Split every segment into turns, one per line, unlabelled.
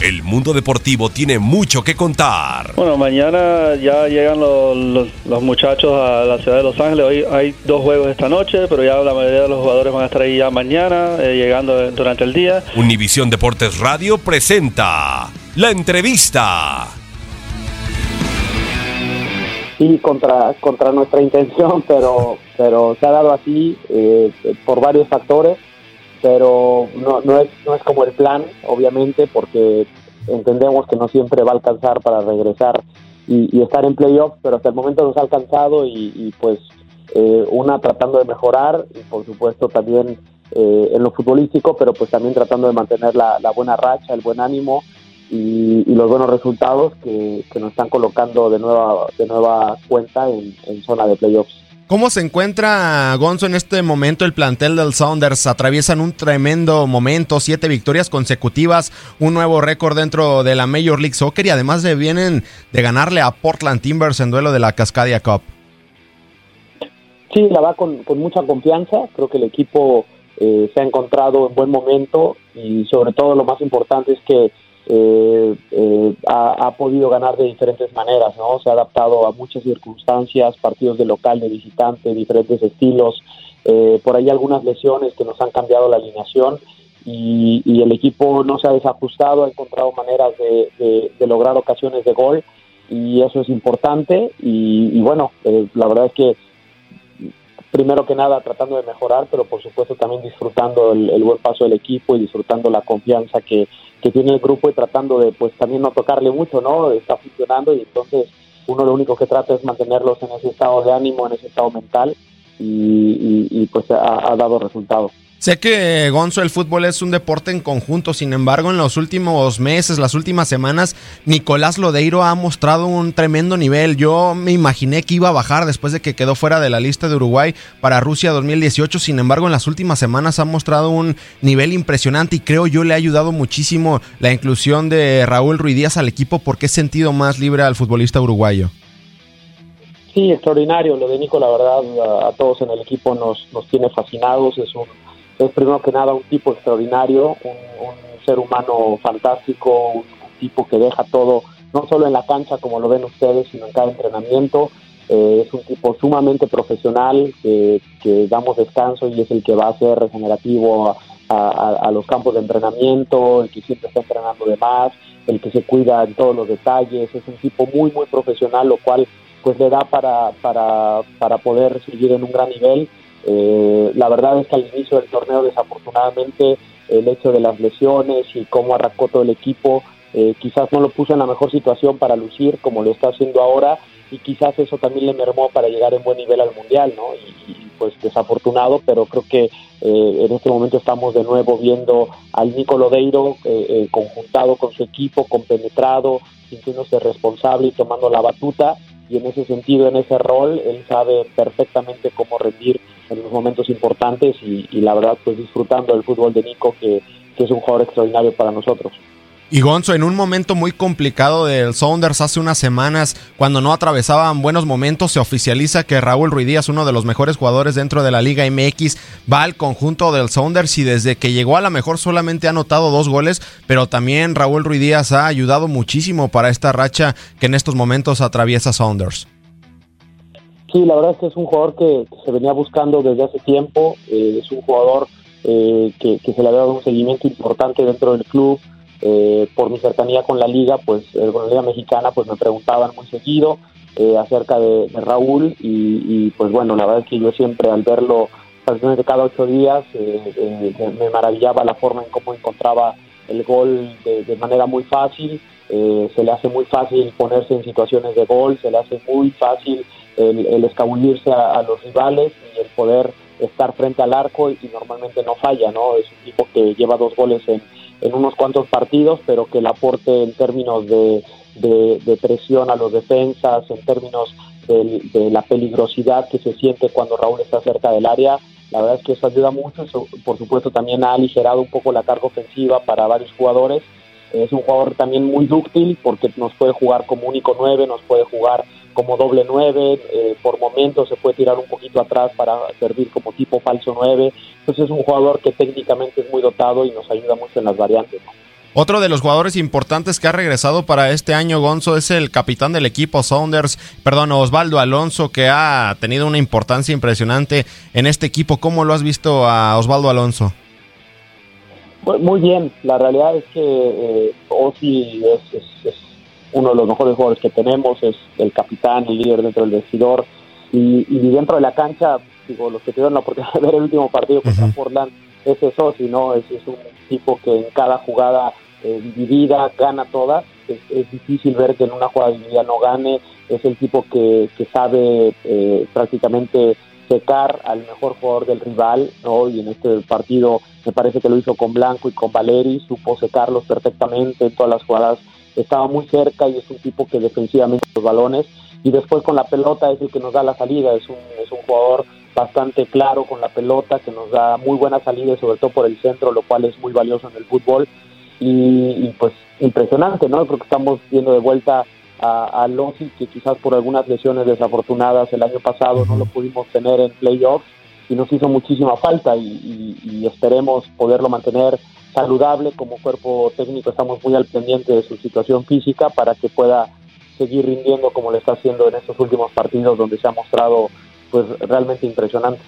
El mundo deportivo tiene mucho que contar.
Bueno, mañana ya llegan los, muchachos a la ciudad de Los Ángeles. Hoy hay dos juegos esta noche, pero ya la mayoría de los jugadores van a estar ahí ya mañana, eh, llegando durante el día.
Univisión Deportes Radio presenta la entrevista.
Sí, contra, contra nuestra intención, pero, pero se ha dado así eh, por varios factores pero no, no, es, no es como el plan, obviamente, porque entendemos que no siempre va a alcanzar para regresar y, estar en playoffs, pero hasta el momento nos ha alcanzado y, pues eh, una tratando de mejorar y por supuesto también eh, en lo futbolístico, pero pues también tratando de mantener la, buena racha, el buen ánimo y, los buenos resultados que, nos están colocando de nueva, de nueva cuenta en, en zona de playoffs.
¿Cómo se encuentra Gonzo en este momento el plantel del Sounders? Atraviesan un tremendo momento, siete victorias consecutivas, un nuevo récord dentro de la Major League Soccer y además de, vienen de ganarle a Portland Timbers en duelo de la Cascadia Cup.
Sí, la va con, mucha confianza. Creo que el equipo eh, se ha encontrado en buen momento y sobre todo lo más importante es que eh, eh, ha, podido ganar de diferentes maneras, ¿no? Se ha adaptado a muchas circunstancias, partidos de local, de visitante, diferentes estilos, eh, por ahí algunas lesiones que nos han cambiado la alineación y, el equipo no se ha desajustado, ha encontrado maneras de, lograr ocasiones de gol y eso es importante y, bueno, la verdad es que primero que nada tratando de mejorar, pero por supuesto también disfrutando el, buen paso del equipo y disfrutando la confianza que, tiene el grupo y tratando de pues también no tocarle mucho, ¿no? Está funcionando y entonces uno lo único que trata es mantenerlos en ese estado de ánimo, en ese estado mental y, pues ha, ha dado resultados.
Sé que Gonzo, el fútbol es un deporte en conjunto, sin embargo, en los últimos meses, las últimas semanas, Nicolás Lodeiro ha mostrado un tremendo nivel. Yo me imaginé que iba a bajar después de que quedó fuera de la lista de Uruguay para Rusia 2018, sin embargo, en las últimas semanas ha mostrado un nivel impresionante y creo yo le ha ayudado muchísimo la inclusión de Raúl Ruidíaz al equipo porque he sentido más libre al futbolista uruguayo.
Sí, extraordinario. Lo de Nico, la verdad, a, todos en el equipo nos, nos tiene fascinados. Es un es primero que nada un tipo extraordinario, un, ser humano fantástico, un, tipo que deja todo, no solo en la cancha como lo ven ustedes, sino en cada entrenamiento. Eh, es un tipo sumamente profesional, que, damos descanso y es el que va a ser regenerativo a, los campos de entrenamiento, el que siempre está entrenando de más, el que se cuida en todos los detalles. Es un tipo muy, muy profesional, lo cual pues le da para, para, para poder seguir en un gran nivel eh, la verdad es que al inicio del torneo, desafortunadamente, el hecho de las lesiones y cómo arrancó todo el equipo, eh, quizás no lo puso en la mejor situación para lucir como lo está haciendo ahora y quizás eso también le mermó para llegar en buen nivel al mundial, ¿no? Y, pues desafortunado, pero creo que eh, en este momento estamos de nuevo viendo al Nico Lodeiro conjuntado con su equipo, compenetrado, sintiéndose responsable y tomando la batuta y en ese sentido, en ese rol, él sabe perfectamente cómo rendir en los momentos importantes y, la verdad pues disfrutando del fútbol de Nico que, que es un jugador extraordinario para nosotros.
Y Gonzo, en un momento muy complicado del Sounders hace unas semanas, cuando no atravesaban buenos momentos, se oficializa que Raúl Ruidíaz, uno de los mejores jugadores dentro de la Liga MX, va al conjunto del Sounders y desde que llegó a la mejor solamente ha anotado dos goles, pero también Raúl Ruidíaz ha ayudado muchísimo para esta racha que en estos momentos atraviesa Sounders.
Sí, la verdad es que es un jugador que, se venía buscando desde hace tiempo, eh, es un jugador eh, que, que se le ha dado un seguimiento importante dentro del club, eh, por mi cercanía con la liga, pues eh, con la liga mexicana, pues me preguntaban muy seguido eh, acerca de, Raúl y, pues bueno, la verdad es que yo siempre al verlo de cada ocho días me maravillaba la forma en cómo encontraba el gol de, manera muy fácil, se le hace muy fácil ponerse en situaciones de gol, se le hace muy fácil el, escabullirse a, los rivales y el poder estar frente al arco y, y normalmente no falla, ¿no? Es un tipo que lleva dos goles en en unos cuantos partidos, pero que el aporte en términos de, de, presión a los defensas, en términos de, la peligrosidad que se siente cuando Raúl está cerca del área, la verdad es que eso ayuda mucho, por supuesto también ha aligerado un poco la carga ofensiva para varios jugadores, es un jugador también muy dúctil porque nos puede jugar como único 9, nos puede jugar como doble 9, eh, por momentos se puede tirar un poquito atrás para servir como tipo falso 9. Entonces es un jugador que técnicamente es muy dotado y nos ayuda mucho en las variantes.
Otro de los jugadores importantes que ha regresado para este año, Gonzo, es el capitán del equipo Saunders, perdón, Osvaldo Alonso, que ha tenido una importancia impresionante en este equipo. ¿Cómo lo has visto a Osvaldo Alonso?
Muy bien, la realidad es que eh, es, uno de los mejores jugadores que tenemos, es el capitán, el líder dentro del vestidor. Y, dentro de la cancha, digo, los que tuvieron la oportunidad de ver el último partido contra Portland, es eso, si no, es, un tipo que en cada jugada eh, dividida gana todas, es, difícil ver que en una jugada dividida no gane, es el tipo que, que sabe eh, prácticamente secar al mejor jugador del rival, ¿no? Y en este partido me parece que lo hizo con Blanco y con Valeri, supo secarlos perfectamente en todas las jugadas, estaba muy cerca y es un tipo que defensivamente los balones y después con la pelota es el que nos da la salida, es un, es un jugador bastante claro con la pelota, que nos da muy buena salida, sobre todo por el centro, lo cual es muy valioso en el fútbol. Y, pues impresionante, ¿no? Creo que estamos viendo de vuelta a, a que quizás por algunas lesiones desafortunadas el año pasado no lo pudimos tener en playoffs y nos hizo muchísima falta y, esperemos poderlo mantener saludable como cuerpo técnico estamos muy al pendiente de su situación física para que pueda seguir rindiendo como le está haciendo en estos últimos partidos donde se ha mostrado pues realmente impresionante.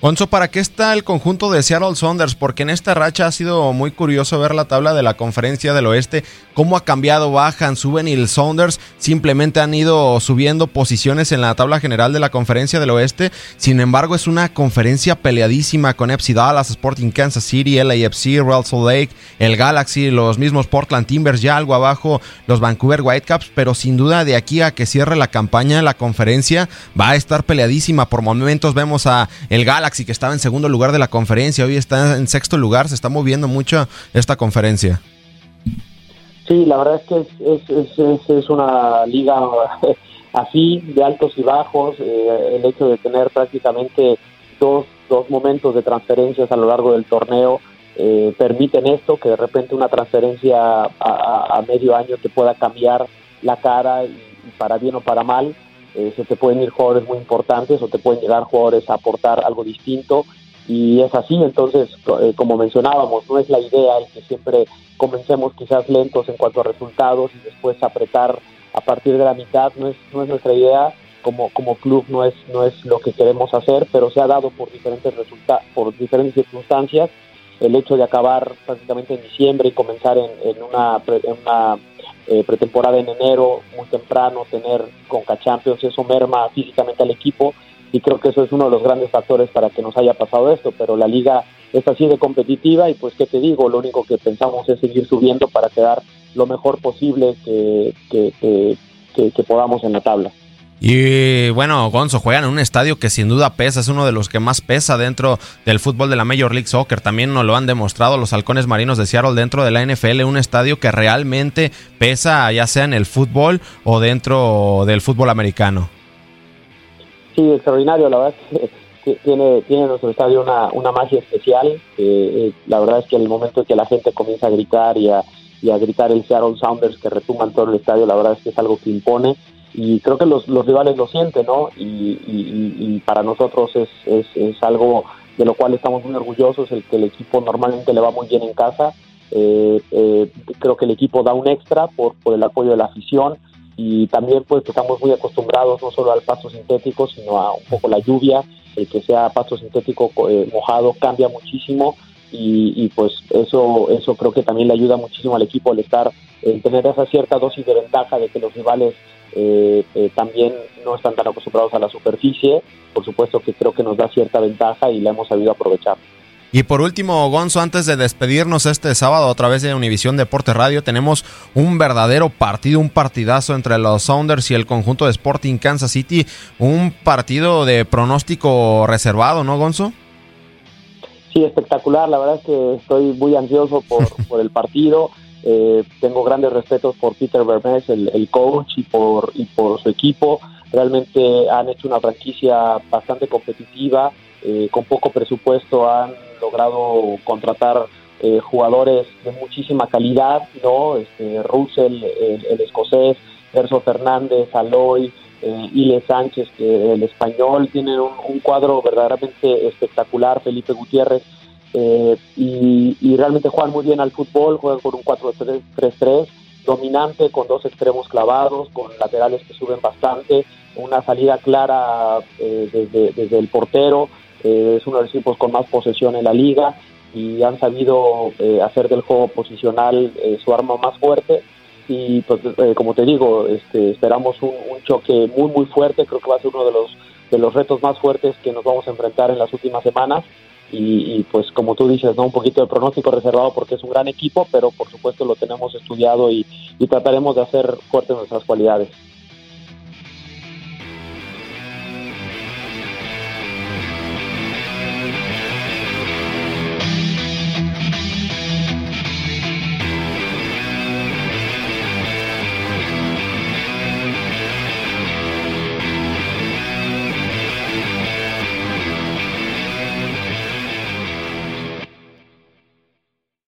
Gonzo, ¿para qué está el conjunto de Seattle Saunders? Porque en esta racha ha sido muy curioso ver la tabla de la conferencia del oeste, cómo ha cambiado, bajan, suben y el Saunders simplemente han ido subiendo posiciones en la tabla general de la conferencia del oeste. Sin embargo, es una conferencia peleadísima con FC Dallas, Sporting Kansas City, LAFC, Real Salt Lake, el Galaxy, los mismos Portland Timbers, ya algo abajo, los Vancouver Whitecaps, pero sin duda de aquí a que cierre la campaña, la conferencia va a estar peleadísima. Por momentos vemos a el Galaxy que estaba en segundo lugar de la conferencia, hoy está en sexto lugar, se está moviendo mucho esta conferencia.
Sí, la verdad es que es, una liga así, de altos y bajos, eh, el hecho de tener prácticamente dos, dos momentos de transferencias a lo largo del torneo eh, permiten esto, que de repente una transferencia a, medio año te pueda cambiar la cara y para bien o para mal eh, se te pueden ir jugadores muy importantes o te pueden llegar jugadores a aportar algo distinto y es así, entonces, eh, como mencionábamos, no es la idea el que siempre comencemos quizás lentos en cuanto a resultados y después apretar a partir de la mitad, no es, no es nuestra idea, como, como club no es, no es lo que queremos hacer, pero se ha dado por diferentes resultados, por diferentes circunstancias, el hecho de acabar prácticamente en diciembre y comenzar en, en una, en una eh, pretemporada en enero, muy temprano, tener Conca Champions, eso merma físicamente al equipo y creo que eso es uno de los grandes factores para que nos haya pasado esto, pero la liga es así de competitiva y pues qué te digo, lo único que pensamos es seguir subiendo para quedar lo mejor posible que, que, que podamos en la tabla.
Y bueno, Gonzo juegan en un estadio que sin duda pesa, es uno de los que más pesa dentro del fútbol de la Major League Soccer. También nos lo han demostrado los halcones marinos de Seattle dentro de la NFL, un estadio que realmente pesa ya sea en el fútbol o dentro del fútbol americano.
Sí, extraordinario, la verdad es que tiene, tiene nuestro estadio una, una magia especial. Eh, la verdad es que el momento en que la gente comienza a gritar y a, y a gritar el Seattle Sounders que retuman todo el estadio, la verdad es que es algo que impone y creo que los, los rivales lo sienten, ¿no? Y, para nosotros es, es, algo de lo cual estamos muy orgullosos, el que el equipo normalmente le va muy bien en casa. Eh, eh, creo que el equipo da un extra por, por el apoyo de la afición y también pues estamos muy acostumbrados no solo al pasto sintético, sino a un poco la lluvia, el que sea pasto sintético eh, mojado cambia muchísimo y, y, pues eso eso creo que también le ayuda muchísimo al equipo el estar el tener esa cierta dosis de ventaja de que los rivales eh, eh, también no están tan acostumbrados a la superficie. Por supuesto que creo que nos da cierta ventaja y la hemos sabido aprovechar.
Y por último, Gonzo, antes de despedirnos este sábado a través de Univisión Deporte Radio, tenemos un verdadero partido, un partidazo entre los Sounders y el conjunto de Sporting Kansas City. Un partido de pronóstico reservado, ¿no, Gonzo?
Sí, espectacular. La verdad es que estoy muy ansioso por, por el partido. Eh, tengo grandes respetos por Peter Vermes, el, coach, y por, y por su equipo. Realmente han hecho una franquicia bastante competitiva, eh, con poco presupuesto han logrado contratar eh, jugadores de muchísima calidad, ¿no? Este, Russell, el, escocés, Erso Fernández, Aloy, eh, Ile Sánchez, el español, tienen un, un, cuadro verdaderamente espectacular, Felipe Gutiérrez, eh, y, realmente juegan muy bien al fútbol, juegan con un 4-3-3 dominante, con dos extremos clavados, con laterales que suben bastante, una salida clara eh, desde, desde, el portero, es uno de los equipos con más posesión en la liga y han sabido hacer del juego posicional su arma más fuerte y pues como te digo este, esperamos un, un, choque muy muy fuerte creo que va a ser uno de los de los retos más fuertes que nos vamos a enfrentar en las últimas semanas. Y, pues como tú dices, ¿no? un poquito de pronóstico reservado porque es un gran equipo, pero por supuesto lo tenemos estudiado y, trataremos de hacer fuertes nuestras cualidades.